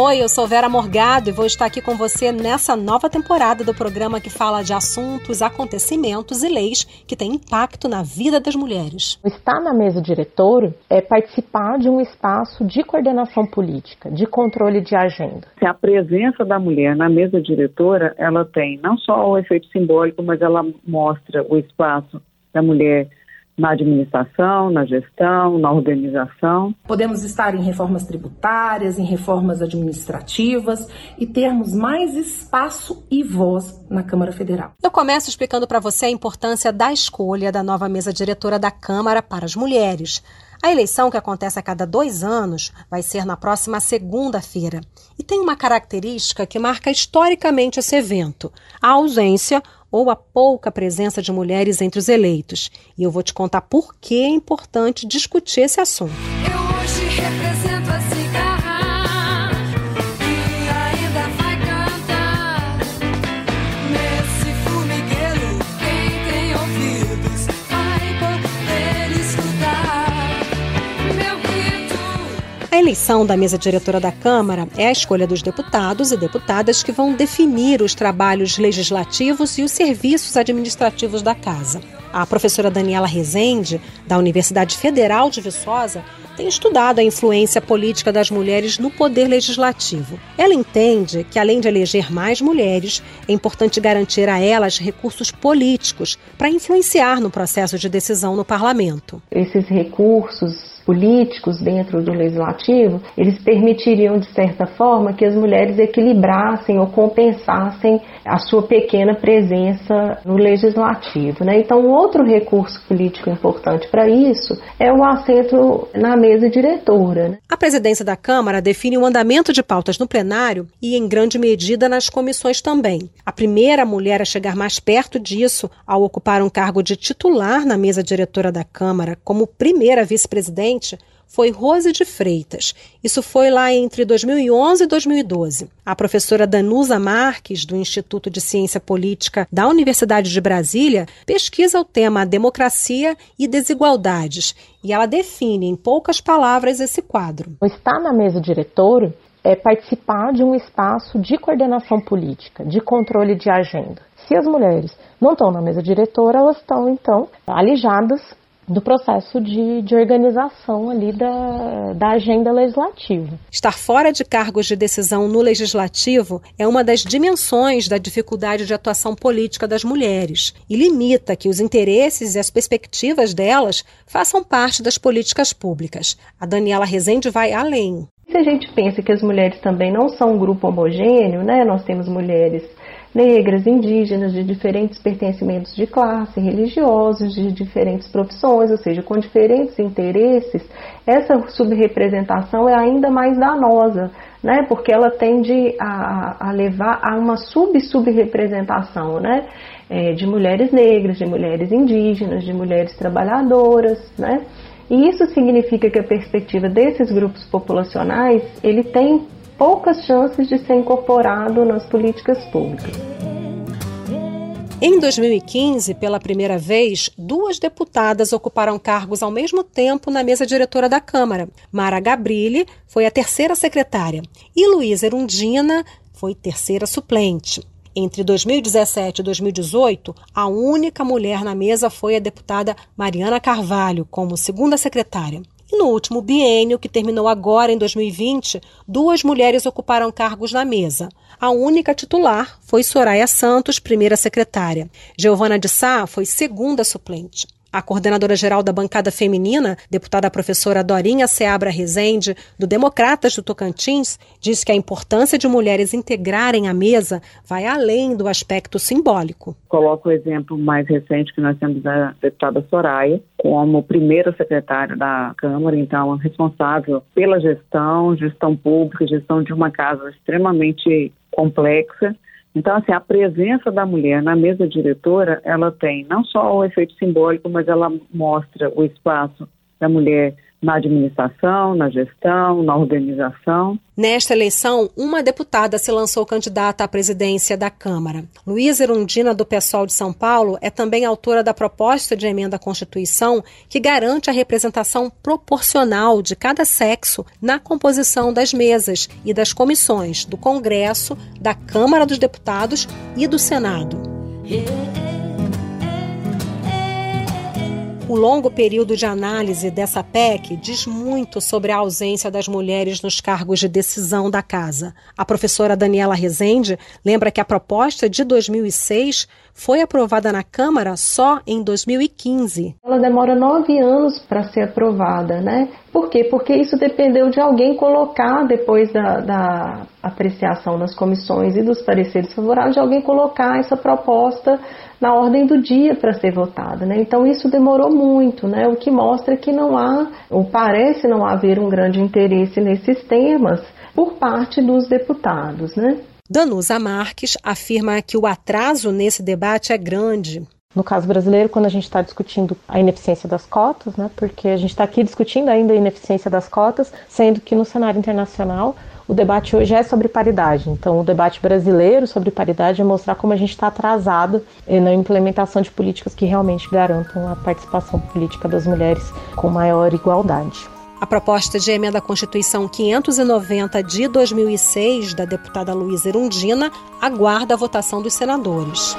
Oi, eu sou Vera Morgado e vou estar aqui com você nessa nova temporada do programa que fala de assuntos, acontecimentos e leis que têm impacto na vida das mulheres. Estar na mesa diretora é participar de um espaço de coordenação política, de controle de agenda. A presença da mulher na mesa diretora, ela tem não só o efeito simbólico, mas ela mostra o espaço da mulher na administração, na gestão, na organização. Podemos estar em reformas tributárias, em reformas administrativas e termos mais espaço e voz na Câmara Federal. Eu começo explicando para você a importância da escolha da nova mesa diretora da Câmara para as mulheres. A eleição, que acontece a cada dois anos, vai ser na próxima segunda-feira. E tem uma característica que marca historicamente esse evento: a ausência ou a pouca presença de mulheres entre os eleitos. E eu vou te contar por que é importante discutir esse assunto. Eu hoje represento Da mesa diretora da Câmara é a escolha dos deputados e deputadas que vão definir os trabalhos legislativos e os serviços administrativos da Casa. A professora Daniela Rezende, da Universidade Federal de Viçosa, tem estudado a influência política das mulheres no poder legislativo. Ela entende que, além de eleger mais mulheres, é importante garantir a elas recursos políticos para influenciar no processo de decisão no parlamento. Esses recursos políticos dentro do legislativo, eles permitiriam, de certa forma, que as mulheres equilibrassem ou compensassem a sua pequena presença no legislativo. Né? Então, outro recurso político importante para isso é o assento na mesa diretora. Né? A presidência da Câmara define o andamento de pautas no plenário e, em grande medida, nas comissões também. A primeira mulher a chegar mais perto disso, ao ocupar um cargo de titular na mesa diretora da Câmara, como primeira vice-presidente, foi Rose de Freitas. Isso foi lá entre 2011 e 2012. A professora Danusa Marques, do Instituto de Ciência Política da Universidade de Brasília, pesquisa o tema democracia e desigualdades e ela define em poucas palavras esse quadro. Estar na mesa diretora é participar de um espaço de coordenação política, de controle de agenda. Se as mulheres não estão na mesa diretora, elas estão então alijadas do processo de, de organização ali da, da agenda legislativa. Estar fora de cargos de decisão no legislativo é uma das dimensões da dificuldade de atuação política das mulheres e limita que os interesses e as perspectivas delas façam parte das políticas públicas. A Daniela Rezende vai além. Se a gente pensa que as mulheres também não são um grupo homogêneo, né? Nós temos mulheres negras, indígenas, de diferentes pertencimentos de classe, religiosos, de diferentes profissões, ou seja, com diferentes interesses, essa subrepresentação é ainda mais danosa, né? Porque ela tende a, a levar a uma sub-subrepresentação, né? É, de mulheres negras, de mulheres indígenas, de mulheres trabalhadoras, né? E isso significa que a perspectiva desses grupos populacionais, ele tem poucas chances de ser incorporado nas políticas públicas. Em 2015, pela primeira vez, duas deputadas ocuparam cargos ao mesmo tempo na mesa diretora da Câmara. Mara Gabrilli foi a terceira secretária e Luísa Erundina foi terceira suplente. Entre 2017 e 2018, a única mulher na mesa foi a deputada Mariana Carvalho, como segunda secretária. E no último biênio, que terminou agora em 2020, duas mulheres ocuparam cargos na mesa. A única titular foi Soraya Santos, primeira secretária. Giovana de Sá foi segunda suplente. A coordenadora-geral da bancada feminina, deputada professora Dorinha Seabra Rezende, do Democratas do Tocantins, diz que a importância de mulheres integrarem a mesa vai além do aspecto simbólico. Coloco o exemplo mais recente que nós temos da deputada Soraya, como primeira secretária da Câmara, então responsável pela gestão, gestão pública, gestão de uma casa extremamente complexa então, assim, a presença da mulher na mesa diretora, ela tem não só o efeito simbólico, mas ela mostra o espaço da mulher na administração, na gestão, na organização. Nesta eleição, uma deputada se lançou candidata à presidência da Câmara. Luísa Erundina, do PSOL de São Paulo, é também autora da proposta de emenda à Constituição que garante a representação proporcional de cada sexo na composição das mesas e das comissões do Congresso, da Câmara dos Deputados e do Senado. O longo período de análise dessa PEC diz muito sobre a ausência das mulheres nos cargos de decisão da casa. A professora Daniela Rezende lembra que a proposta de 2006 foi aprovada na Câmara só em 2015. Ela demora nove anos para ser aprovada, né? Por quê? Porque isso dependeu de alguém colocar, depois da, da apreciação nas comissões e dos pareceres favoráveis, de alguém colocar essa proposta na ordem do dia para ser votada. Né? Então isso demorou muito, né? o que mostra que não há, ou parece não haver um grande interesse nesses temas por parte dos deputados. Né? Danusa Marques afirma que o atraso nesse debate é grande. No caso brasileiro, quando a gente está discutindo a ineficiência das cotas, né, porque a gente está aqui discutindo ainda a ineficiência das cotas, sendo que no cenário internacional o debate hoje é sobre paridade. Então, o debate brasileiro sobre paridade é mostrar como a gente está atrasado na implementação de políticas que realmente garantam a participação política das mulheres com maior igualdade. A proposta de emenda à Constituição 590 de 2006, da deputada Luísa Erundina, aguarda a votação dos senadores.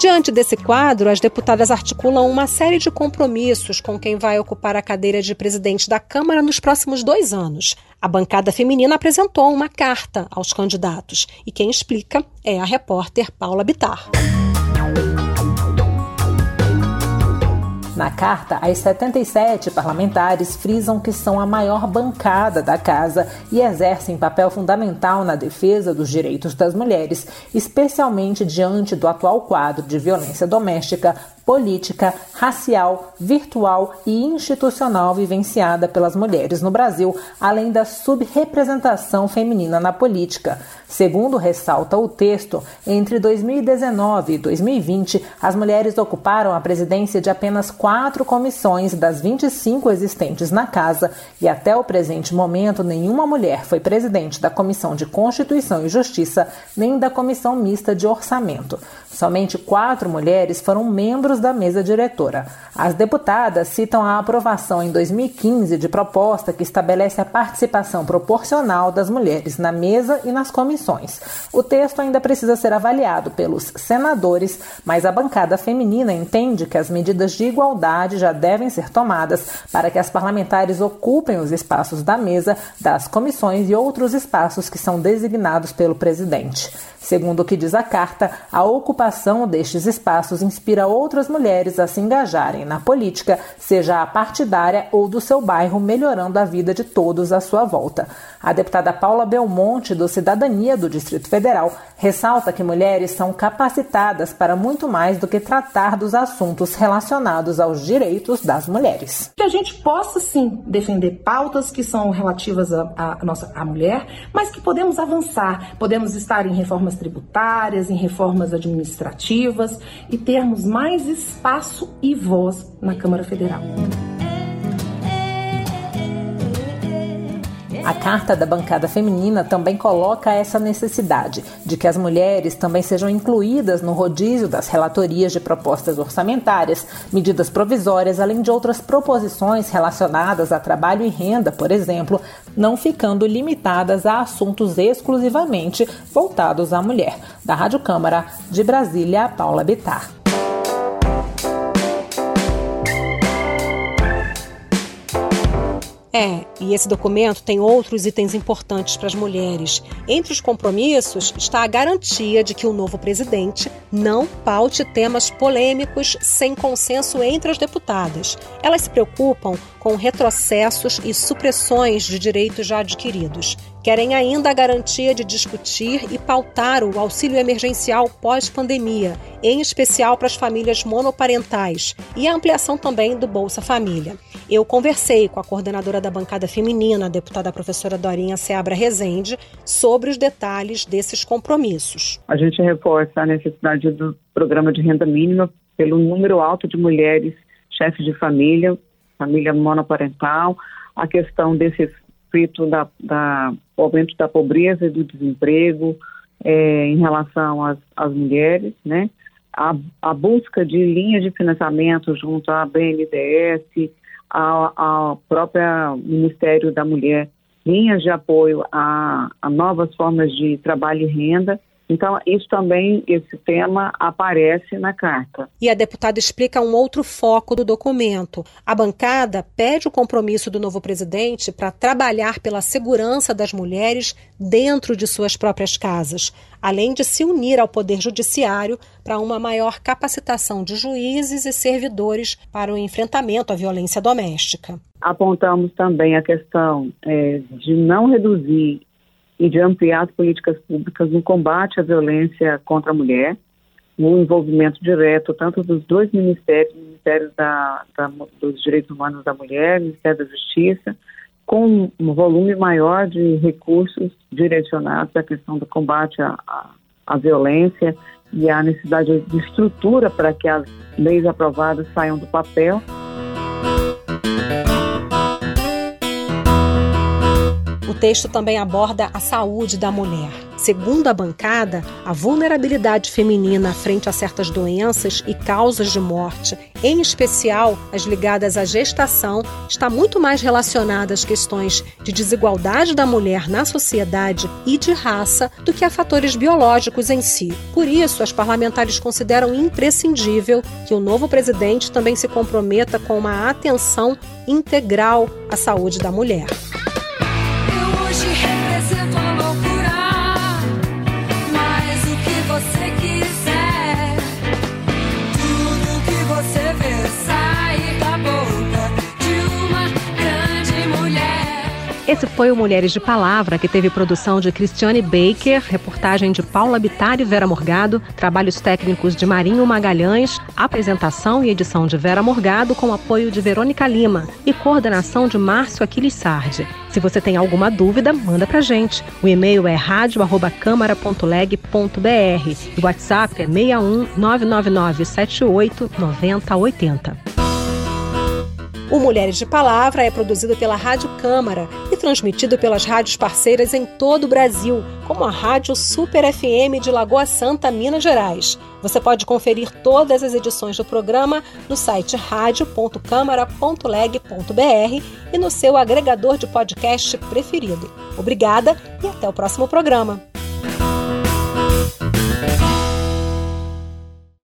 Diante desse quadro, as deputadas articulam uma série de compromissos com quem vai ocupar a cadeira de presidente da Câmara nos próximos dois anos. A bancada feminina apresentou uma carta aos candidatos e quem explica é a repórter Paula Bitar. Na carta, as 77 parlamentares frisam que são a maior bancada da casa e exercem papel fundamental na defesa dos direitos das mulheres, especialmente diante do atual quadro de violência doméstica, política, racial, virtual e institucional vivenciada pelas mulheres no Brasil, além da subrepresentação feminina na política. Segundo ressalta o texto, entre 2019 e 2020, as mulheres ocuparam a presidência de apenas quatro comissões das 25 existentes na casa e até o presente momento nenhuma mulher foi presidente da Comissão de Constituição e Justiça nem da Comissão Mista de Orçamento. Somente quatro mulheres foram membros da mesa diretora. As deputadas citam a aprovação em 2015 de proposta que estabelece a participação proporcional das mulheres na mesa e nas comissões. O texto ainda precisa ser avaliado pelos senadores, mas a bancada feminina entende que as medidas de igualdade já devem ser tomadas para que as parlamentares ocupem os espaços da mesa, das comissões e outros espaços que são designados pelo presidente. Segundo o que diz a carta, a ocupação destes espaços inspira outras mulheres a se engajarem na política, seja a partidária ou do seu bairro, melhorando a vida de todos à sua volta. A deputada Paula Belmonte, do Cidadania do Distrito Federal, ressalta que mulheres são capacitadas para muito mais do que tratar dos assuntos relacionados aos direitos das mulheres. Que a gente possa sim defender pautas que são relativas à nossa à mulher, mas que podemos avançar, podemos estar em reformas tributárias, em reformas administrativas e termos mais espaço e voz na Câmara Federal. A carta da bancada feminina também coloca essa necessidade de que as mulheres também sejam incluídas no rodízio das relatorias de propostas orçamentárias, medidas provisórias, além de outras proposições relacionadas a trabalho e renda, por exemplo, não ficando limitadas a assuntos exclusivamente voltados à mulher. Da Rádio Câmara de Brasília, Paula Bitar. É, e esse documento tem outros itens importantes para as mulheres. Entre os compromissos está a garantia de que o novo presidente não paute temas polêmicos sem consenso entre as deputadas. Elas se preocupam com retrocessos e supressões de direitos já adquiridos. Querem ainda a garantia de discutir e pautar o auxílio emergencial pós-pandemia, em especial para as famílias monoparentais, e a ampliação também do Bolsa Família. Eu conversei com a coordenadora da bancada feminina, a deputada professora Dorinha Seabra Rezende, sobre os detalhes desses compromissos. A gente reforça a necessidade do programa de renda mínima pelo número alto de mulheres chefes de família, família monoparental, a questão desse efeito da, da aumento da pobreza e do desemprego é, em relação às, às mulheres, né? A, a, busca de linhas de financiamento junto à BNDES, ao próprio Ministério da Mulher, linhas de apoio a, a novas formas de trabalho e renda, então, isso também, esse tema aparece na carta. E a deputada explica um outro foco do documento. A bancada pede o compromisso do novo presidente para trabalhar pela segurança das mulheres dentro de suas próprias casas, além de se unir ao Poder Judiciário para uma maior capacitação de juízes e servidores para o enfrentamento à violência doméstica. Apontamos também a questão é, de não reduzir e de ampliar as políticas públicas no combate à violência contra a mulher, no envolvimento direto tanto dos dois ministérios, Ministério da, da, dos Direitos Humanos da Mulher, Ministério da Justiça, com um volume maior de recursos direcionados à questão do combate à, à, à violência e à necessidade de estrutura para que as leis aprovadas saiam do papel texto também aborda a saúde da mulher. Segundo a bancada, a vulnerabilidade feminina frente a certas doenças e causas de morte, em especial as ligadas à gestação, está muito mais relacionada às questões de desigualdade da mulher na sociedade e de raça do que a fatores biológicos em si. Por isso, as parlamentares consideram imprescindível que o novo presidente também se comprometa com uma atenção integral à saúde da mulher. Esse foi o Mulheres de Palavra, que teve produção de Cristiane Baker, reportagem de Paula Bittar e Vera Morgado, trabalhos técnicos de Marinho Magalhães, apresentação e edição de Vera Morgado com apoio de Verônica Lima e coordenação de Márcio Aquiles Sardi. Se você tem alguma dúvida, manda pra gente. O e-mail é radio@câmara.leg.br e o WhatsApp é 61 999 78 9080. O Mulheres de Palavra é produzido pela Rádio Câmara e transmitido pelas rádios parceiras em todo o Brasil, como a Rádio Super FM de Lagoa Santa, Minas Gerais. Você pode conferir todas as edições do programa no site radio.câmara.leg.br e no seu agregador de podcast preferido. Obrigada e até o próximo programa.